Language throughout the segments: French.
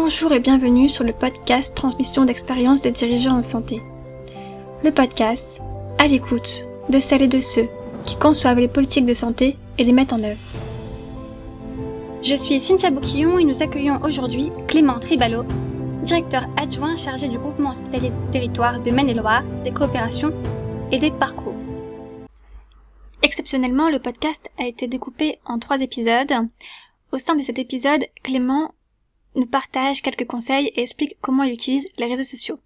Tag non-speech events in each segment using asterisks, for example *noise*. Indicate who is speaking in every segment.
Speaker 1: Bonjour et bienvenue sur le podcast Transmission d'expérience des dirigeants en santé. Le podcast à l'écoute de celles et de ceux qui conçoivent les politiques de santé et les mettent en œuvre. Je suis Cynthia Bouquillon et nous accueillons aujourd'hui Clément Tribalo, directeur adjoint chargé du groupement hospitalier territoire de Maine-et-Loire, des coopérations et des parcours. Exceptionnellement, le podcast a été découpé en trois épisodes. Au sein de cet épisode, Clément nous partage quelques conseils et explique comment il utilise les réseaux sociaux.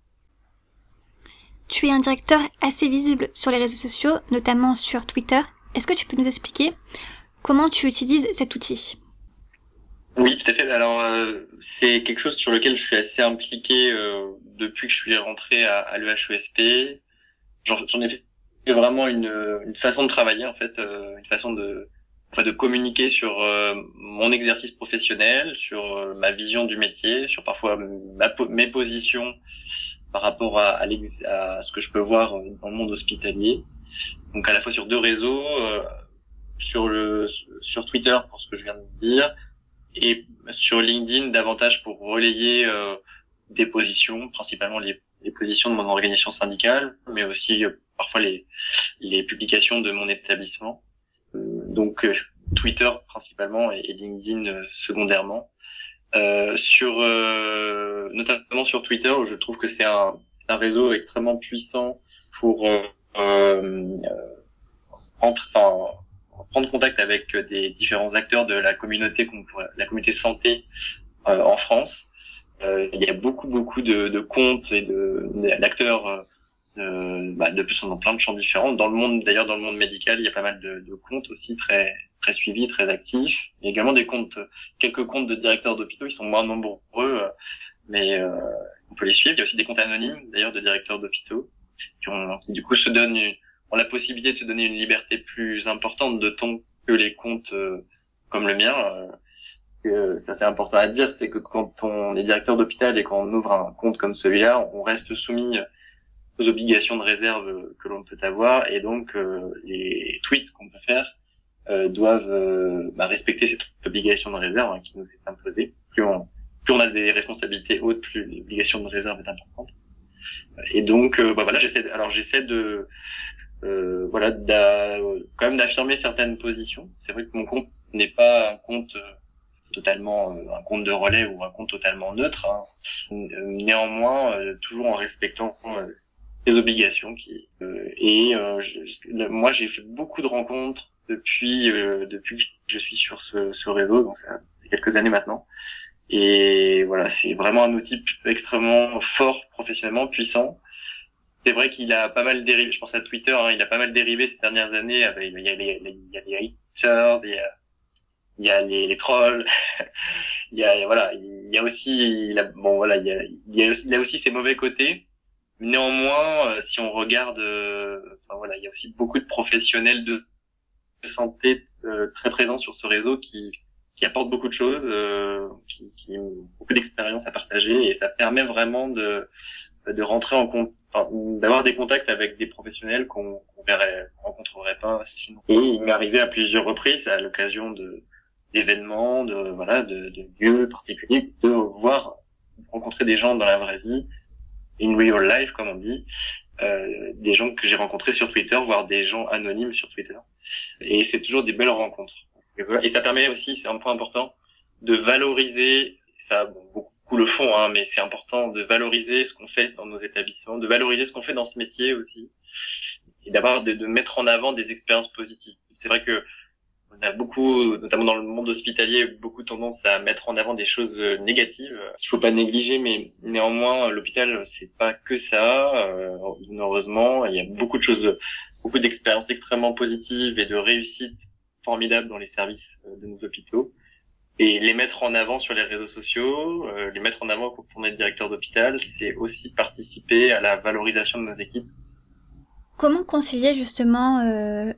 Speaker 1: Tu es un directeur assez visible sur les réseaux sociaux, notamment sur Twitter. Est-ce que tu peux nous expliquer comment tu utilises cet outil?
Speaker 2: Oui, tout à fait. Alors, euh, c'est quelque chose sur lequel je suis assez impliqué euh, depuis que je suis rentré à, à l'EHESP. J'en ai fait vraiment une, façon de travailler, en fait, euh, une façon de, de communiquer sur euh, mon exercice professionnel, sur euh, ma vision du métier, sur parfois mes positions par rapport à, ce que je peux voir dans le monde hospitalier. Donc à la fois sur deux réseaux, euh, sur le sur Twitter pour ce que je viens de dire et sur LinkedIn davantage pour relayer des positions, principalement les, les, positions de mon organisation syndicale, mais aussi parfois les les publications de mon établissement. Donc Twitter principalement et, LinkedIn secondairement. Euh, sur euh, notamment sur Twitter je trouve que c'est un, un, réseau extrêmement puissant pour euh, euh entre, enfin, prendre contact avec des différents acteurs de la communauté la communauté santé euh, en France. il y a beaucoup beaucoup de, de comptes et de d'acteurs euh, bah, de plus dans plein de champs différents. Dans le monde, d'ailleurs, dans le monde médical, il y a pas mal de, de comptes aussi très très suivis, très actifs. Il y a également des comptes, quelques comptes de directeurs d'hôpitaux, ils sont moins nombreux, euh, mais euh, on peut les suivre. Il y a aussi des comptes anonymes, d'ailleurs, de directeurs d'hôpitaux, qui, ont, qui du coup se donnent, ont la possibilité de se donner une liberté plus importante de ton que les comptes euh, comme le mien. Euh, ça c'est important à dire, c'est que quand on est directeur d'hôpital et qu'on ouvre un compte comme celui-là, on reste soumis aux obligations de réserve que l'on peut avoir et donc euh, les tweets qu'on peut faire euh, doivent euh, bah, respecter cette obligation de réserve hein, qui nous est imposée. Plus on, plus on a des responsabilités hautes, plus l'obligation de réserve est importante. Et donc, bah, voilà, j'essaie. Alors j'essaie de, voilà, quand même d'affirmer certaines positions. C'est vrai que mon compte n'est pas un compte totalement un compte de relais ou un compte totalement neutre. Hein. Néanmoins, toujours en respectant des obligations qui euh, et euh, moi j'ai fait beaucoup de rencontres depuis euh, depuis que je suis sur ce, ce réseau donc ça fait quelques années maintenant. Et voilà c'est vraiment un outil extrêmement fort professionnellement puissant. C'est vrai qu'il a pas mal dérivé je pense à Twitter hein, il a pas mal dérivé ces dernières années avec, il y a les il y a les haters il y a il y a les, les trolls. *laughs* Il y a voilà il y a aussi il a, bon voilà il y a il y a aussi, il a aussi ses mauvais côtés Néanmoins, euh, si on regarde, euh, enfin voilà, il y a aussi beaucoup de professionnels de santé euh, très présents sur ce réseau qui apportent beaucoup de choses, qui, ont beaucoup d'expérience à partager et ça permet vraiment de rentrer en compte, d'avoir des contacts avec des professionnels qu'on qu verrait, rencontrerait pas sinon. Et il m'est arrivé à plusieurs reprises à l'occasion d'événements, de voilà, de, de lieux particuliers, de voir rencontrer des gens dans la vraie vie in real life, comme on dit, euh, des gens que j'ai rencontrés sur Twitter, voire des gens anonymes sur Twitter. Et c'est toujours des belles rencontres. Et ça permet aussi, c'est un point important, de valoriser, ça bon, beaucoup le font, hein, mais c'est important de valoriser ce qu'on fait dans nos établissements, de valoriser ce qu'on fait dans ce métier aussi, et d'avoir de, de mettre en avant des expériences positives. C'est vrai que on a beaucoup, notamment dans le monde hospitalier, beaucoup tendance à mettre en avant des choses euh, négatives qu'il faut pas négliger, mais néanmoins l'hôpital c'est pas que ça. Euh, heureusement, il y a beaucoup de choses, beaucoup d'expériences extrêmement positives et de réussites formidables dans les services euh, de nos hôpitaux. Et les mettre en avant sur les réseaux sociaux, les mettre en avant quand on est directeur d'hôpital, c'est aussi participer à la valorisation de nos équipes.
Speaker 1: Comment concilier justement euh,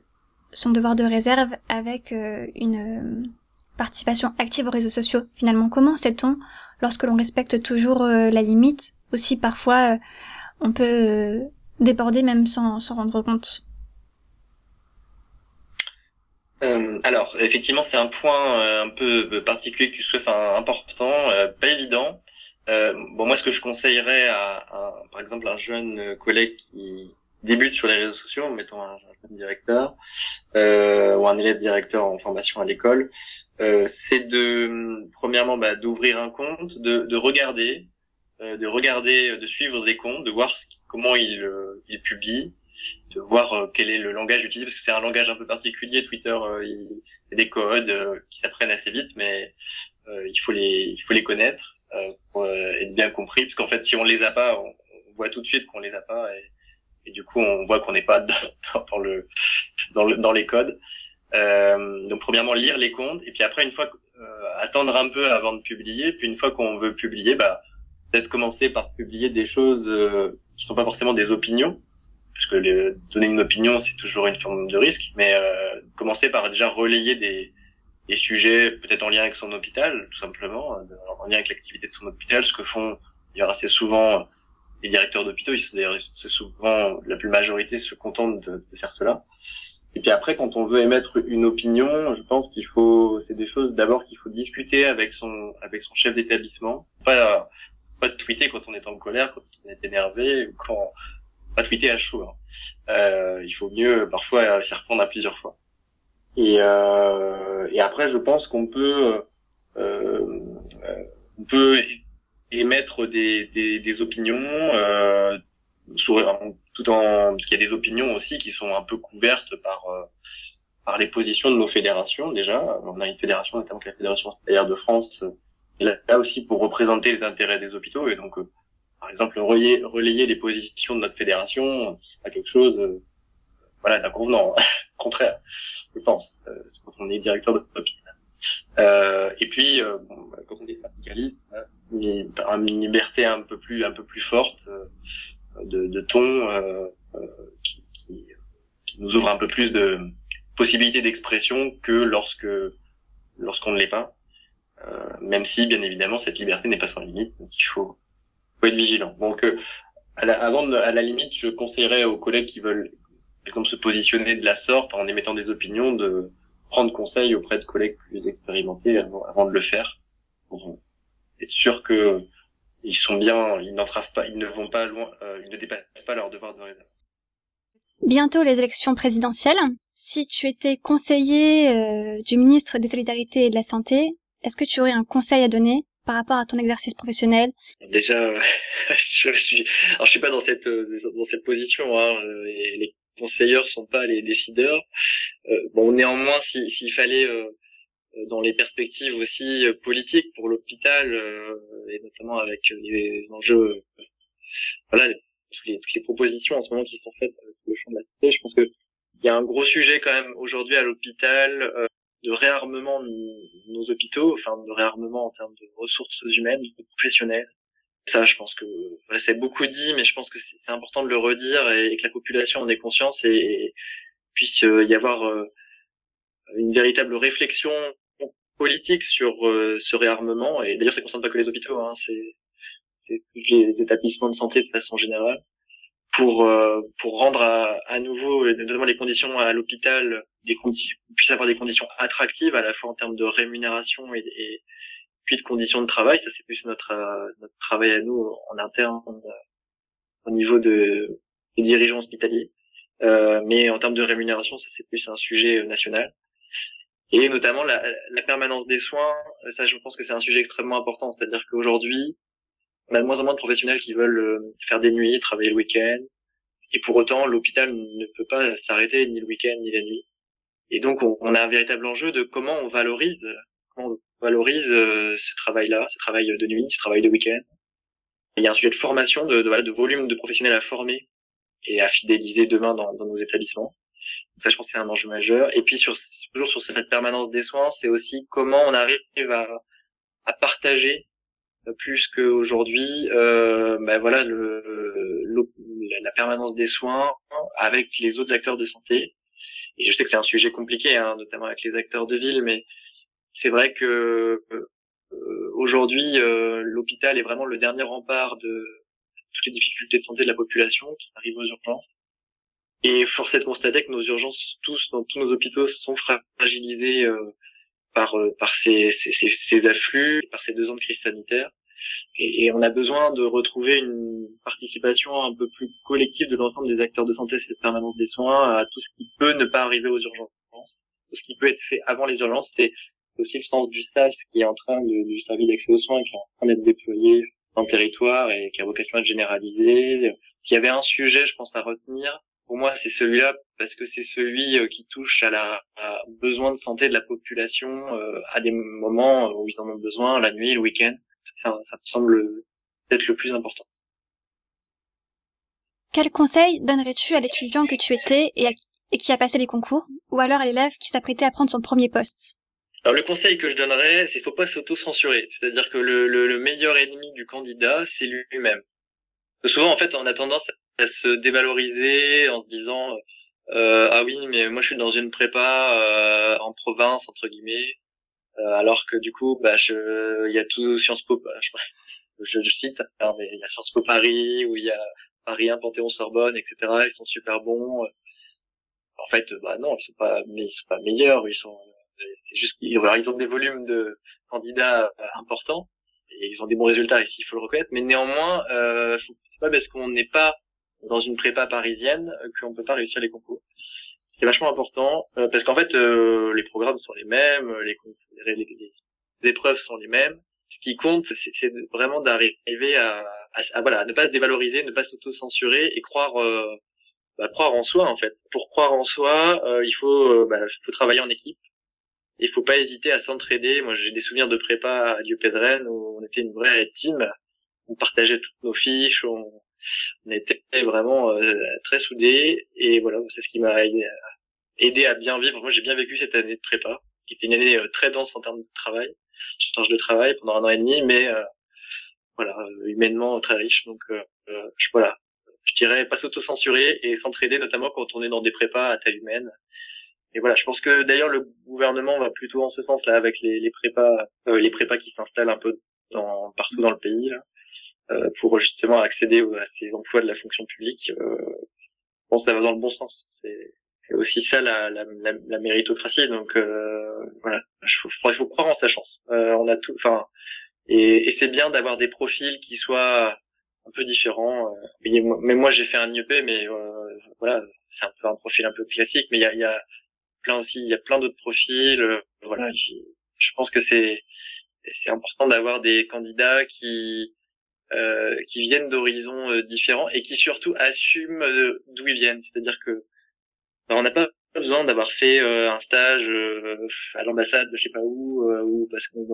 Speaker 1: son devoir de réserve avec euh, une euh, participation active aux réseaux sociaux. Finalement, comment sait-on lorsque l'on respecte toujours euh, la limite Aussi, parfois, on peut déborder même sans s'en rendre compte?
Speaker 2: alors, effectivement, c'est un point un peu particulier que je souhaite, enfin, important, pas évident. Bon, moi, ce que je conseillerais à, par exemple, un jeune collègue qui débute sur les réseaux sociaux, mettons un, jeune directeur euh, ou un élève directeur en formation à l'école, euh, c'est de, premièrement, bah, d'ouvrir un compte, de, de regarder, euh, de regarder, de suivre des comptes, de voir ce comment il, euh, il publie, de voir euh, quel est le langage utilisé, parce que c'est un langage un peu particulier. Twitter, il y a des codes qui s'apprennent assez vite, mais il faut les, il faut les connaître. Euh, pour euh, être bien compris, parce qu'en fait, si on les a pas, on, voit tout de suite qu'on les a pas, et, et du coup, on voit qu'on n'est pas *laughs* dans, le, dans, le, dans les codes. Euh, donc, premièrement, lire les comptes, et puis après, une fois, attendre un peu avant de publier, puis une fois qu'on veut publier, bah, peut-être commencer par publier des choses euh, qui sont pas forcément des opinions, parce que les, donner une opinion, c'est toujours une forme de risque, mais euh, commencer par déjà relayer des, des sujets peut-être en lien avec son hôpital, tout simplement, euh, en lien avec l'activité de son hôpital, ce que font d'ailleurs assez souvent les directeurs d'hôpitaux, ils sont d'ailleurs souvent la plus majorité se contentent de, de, faire cela. Et puis après, quand on veut émettre une opinion, je pense qu'il faut, c'est des choses d'abord qu'il faut discuter avec son avec son chef d'établissement, pas pas tweeter quand on est en colère, quand on est énervé, quand pas tweeter à chaud. Hein. Euh, il faut mieux parfois s'y répondre à plusieurs fois. Et, euh, et après, je pense qu'on peut, euh, on peut émettre des, des, des opinions, euh, tout en parce qu'il y a des opinions aussi qui sont un peu couvertes par euh, par les positions de nos fédérations déjà. On a une fédération, notamment la fédération hospitalière de France, là, là, aussi pour représenter les intérêts des hôpitaux. Et donc euh, par exemple relayer, relayer les positions de notre fédération, c'est pas quelque chose euh, voilà d'inconvenant, *laughs* contraire je pense, euh, quand on est directeur Euh, et puis, euh, bon, bah, quand on est syndicaliste, une, une liberté un peu plus, un peu plus forte euh, de, de ton qui, qui, qui, nous ouvre un peu plus de possibilités d'expression que lorsque lorsqu'on ne l'est pas. même si, bien évidemment, cette liberté n'est pas sans limite, donc il faut, faut être vigilant. Donc, à la, avant, de, à la limite, je conseillerais aux collègues qui veulent exemple se positionner de la sorte en émettant des opinions, de prendre conseil auprès de collègues plus expérimentés avant, de le faire, pour être sûr que ils sont bien, ils n'entravent pas, ils ne vont pas loin, euh, ils ne dépassent pas leur devoir de réserve.
Speaker 1: Bientôt les élections présidentielles. Si tu étais conseiller euh, du ministre des Solidarités et de la Santé, est-ce que tu aurais un conseil à donner par rapport à ton exercice professionnel?
Speaker 2: Déjà, *laughs* je suis, alors je suis pas dans cette dans cette position. Hein, les conseilleurs sont pas les décideurs. Euh, bon, néanmoins, s'il fallait euh, euh, dans les perspectives aussi politiques pour l'hôpital et notamment avec les enjeux, voilà, toutes les, toutes les propositions en ce moment qui sont faites sur le champ de la santé, je pense que il y a un gros sujet quand même aujourd'hui à l'hôpital de réarmement de nos hôpitaux, enfin de réarmement en termes de ressources humaines, de professionnels, ça, je pense que c'est beaucoup dit, mais je pense que c'est important de le redire et, que la population en ait conscience et, puisse euh, y avoir euh, une véritable réflexion politique sur euh, ce réarmement. Et d'ailleurs, ça ne concerne pas que les hôpitaux, hein, c'est les établissements de santé de façon générale pour pour rendre à, à, nouveau notamment les conditions à l'hôpital des conditions puisse avoir des conditions attractives à la fois en termes de rémunération et, et, puis de conditions de travail, ça c'est plus notre, euh, notre travail à nous en interne euh, au niveau de, des dirigeants hospitaliers. Euh, mais en termes de rémunération, ça c'est plus un sujet national. Et notamment la, la, permanence des soins, ça je pense que c'est un sujet extrêmement important. C'est-à-dire qu'aujourd'hui, on a de moins en moins de professionnels qui veulent faire des nuits, travailler le week-end. Et pour autant, l'hôpital ne peut pas s'arrêter ni le week-end ni la nuit. Et donc, on, on, a un véritable enjeu de comment on valorise, comment valorise euh, ce travail-là, ce travail de nuit, ce travail de week-end. Il y a un sujet de formation, de, de, de, volume de professionnels à former et à fidéliser demain dans, dans nos établissements. Donc ça, je pense c'est un enjeu majeur. Et puis, sur, toujours sur cette permanence des soins, c'est aussi comment on arrive à, à partager euh, plus qu'aujourd'hui, euh, ben voilà, le, le, la permanence des soins avec les autres acteurs de santé. Et je sais que c'est un sujet compliqué, hein, notamment avec les acteurs de ville, mais c'est vrai que euh, aujourd'hui, euh, l'hôpital est vraiment le dernier rempart de toutes les difficultés de santé de la population qui arrivent aux urgences. Et force est de constater que nos urgences, tous, dans tous nos hôpitaux, sont fragilisés euh, par par ces, ces, ces, afflux, par ces deux ans de crise sanitaire. et, on a besoin de retrouver une participation un peu plus collective de l'ensemble des acteurs de santé, cette permanence des soins, à tout ce qui peut ne pas arriver aux urgences, tout ce qui peut être fait avant les urgences. C'est aussi le sens du SAS qui est en train de, du service d'accès aux soins qui est en train d'être déployé dans le territoire et qui a vocation à être généralisé. S'il y avait un sujet, je pense, à retenir, pour moi, c'est celui-là parce que c'est celui euh, qui touche à la besoin de santé de la population euh, à des moments où ils en ont besoin, la nuit, le week-end. Ça, ça me semble peut-être le plus important.
Speaker 1: Quel conseil donnerais-tu à l'étudiant que tu étais et, et qui a passé les concours, ou alors à l'élève qui s'apprêtait à prendre son premier poste?
Speaker 2: Alors le conseil que je donnerais, c'est qu'il faut pas s'auto-censurer. C'est-à-dire que le, le, le, meilleur ennemi du candidat, c'est lui-même. Souvent, en fait, on a tendance à se dévaloriser en se disant euh, ah oui, mais moi je suis dans une prépa euh, en province entre guillemets, euh, alors que du coup, bah, je, il y a tout Sciences Po, bah, je, *laughs* je, cite, hein, mais il y a Sciences Po Paris, où il y a Paris 1, Panthéon Sorbonne, etc. Ils sont super bons. En fait, bah non, ils sont pas, mais ils sont pas meilleurs, ils sont c'est juste qu'ils ils ont des volumes de candidats euh, importants et ils ont des bons résultats ici, il faut le reconnaître. Mais néanmoins, euh, c'est pas parce qu'on n'est pas dans une prépa parisienne qu'on peut pas réussir les concours. C'est vachement important euh, parce qu'en fait, euh, les programmes sont les mêmes, les, les, les, épreuves sont les mêmes. Ce qui compte, c'est vraiment d'arriver à, à, voilà, ne pas se dévaloriser, ne pas s'auto-censurer et croire euh, bah, croire en soi en fait. Pour croire en soi, il faut bah, faut travailler en équipe il faut pas hésiter à s'entraider. Moi, j'ai des souvenirs de prépa à Dieu où on était une vraie team. On partageait toutes nos fiches, on, était vraiment euh, très soudés. Et voilà, c'est ce qui m'a aidé, à bien vivre. Moi, j'ai bien vécu cette année de prépa, qui était une année euh, très dense en termes de travail. Je change de travail pendant un an et demi, mais euh, voilà, humainement très riche. Donc, je, voilà, je dirais pas s'auto-censurer et s'entraider, notamment quand on est dans des prépas à taille humaine et voilà, je pense que d'ailleurs le gouvernement va plutôt en ce sens là avec les, les prépas, euh, les prépas qui s'installent un peu dans, partout dans le pays euh, pour justement accéder à ces emplois de la fonction publique. Euh, je ça va dans le bon sens. C'est aussi ça la, la, la, méritocratie. Donc euh, voilà, il faut, faut croire en sa chance. Euh, on a tout, enfin, et, et c'est bien d'avoir des profils qui soient un peu différents. Euh, mais moi j'ai fait un IEP, mais voilà, c'est un peu un profil un peu classique. Mais il y a, y a plein aussi, il y a plein d'autres profils. Euh, voilà, je pense que c'est c'est important d'avoir des candidats qui euh, qui viennent d'horizons euh, différents et qui surtout assument euh, d'où ils viennent. C'est-à-dire que ben, on n'a pas besoin d'avoir fait un stage à l'ambassade de je sais pas où ou parce qu'on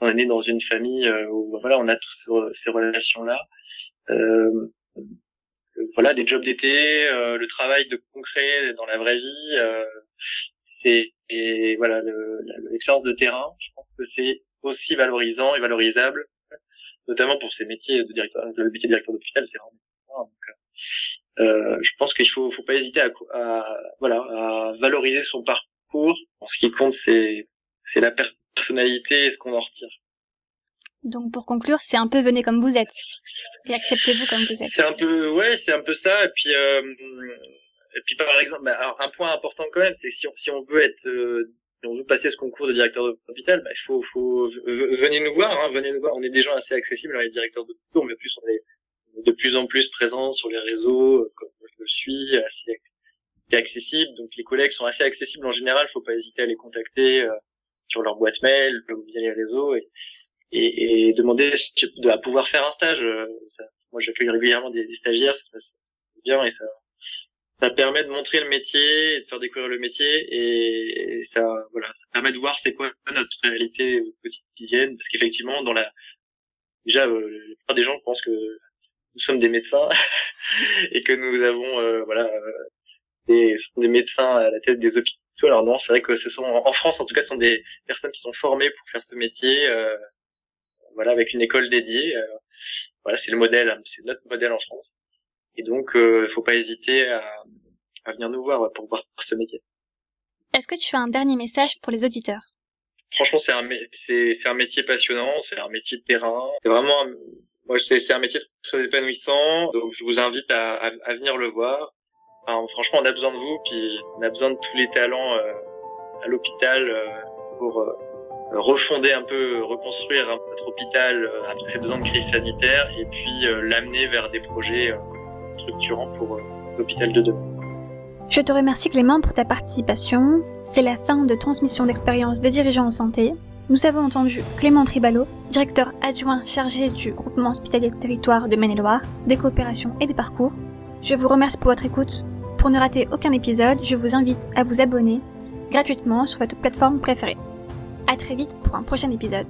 Speaker 2: on est né dans une famille où ben, voilà on a tous ces relations là voilà des jobs d'été le travail de concret dans la vraie vie et, et voilà l'expérience de terrain, je pense que c'est aussi valorisant et valorisable, notamment pour ces métiers de directeur, le métier de directeur d'hôpital, c'est vraiment donc, euh, je pense qu'il faut, faut pas hésiter à, à, voilà, à valoriser son parcours. ce qui compte, c'est, c'est la personnalité et ce qu'on en retire.
Speaker 1: Donc pour conclure, c'est un peu venez comme vous êtes et acceptez-vous comme vous êtes.
Speaker 2: C'est un peu, ouais, c'est un peu ça. Et puis euh, et puis par exemple, bah, un point important quand même, c'est si on, si on veut être, euh, si on veut passer ce concours de directeur d'hôpital, bah, il faut, faut venez nous voir, hein, venez nous voir. On est des gens assez accessibles, les directeurs d'hôpital, mais plus on est de plus en plus présents sur les réseaux, euh, comme je le suis, assez accessible. Donc les collègues sont assez accessibles en général. Faut pas hésiter à les contacter euh, sur leur boîte mail via les réseaux et, et, et demander de, à pouvoir faire un stage. Ça, moi, j'accueille régulièrement des, des stagiaires, passe bien et ça ça permet de montrer le métier, de faire découvrir le métier, et, ça, voilà, ça permet de voir c'est quoi notre réalité quotidienne, parce qu'effectivement, dans la, déjà, euh, la plupart des gens pensent que nous sommes des médecins *laughs* et que nous avons, euh, voilà, euh, des, des médecins à la tête des hôpitaux. Alors non, c'est vrai que ce sont, en France en tout cas, ce sont des personnes qui sont formées pour faire ce métier, euh, voilà, avec une école dédiée. voilà, c'est le modèle, hein, c'est notre modèle en France. Et donc, il euh, faut pas hésiter à, à venir nous voir pour voir ce métier.
Speaker 1: Est-ce que tu as un dernier message pour les auditeurs?
Speaker 2: Franchement, c'est un, c'est, un métier passionnant, c'est un métier de terrain. C'est vraiment, moi, c'est, c'est un métier très épanouissant. Donc, je vous invite à, à, à venir le voir. Enfin, franchement, on a besoin de vous, puis on a besoin de tous les talents euh, à l'hôpital euh, pour refonder un peu, reconstruire notre hôpital après ces deux ans de crise sanitaire et puis l'amener vers des projets structurants pour l'hôpital de.
Speaker 1: Je te remercie Clément pour ta participation. C'est la fin de transmission d'expérience des dirigeants en santé. Nous avons entendu Clément Tribalo, directeur adjoint chargé du groupement hospitalier de territoire de Maine-et-Loire, des coopérations et des parcours. Je vous remercie pour votre écoute. Pour ne rater aucun épisode, je vous invite à vous abonner gratuitement sur votre plateforme préférée. À très vite pour un prochain épisode.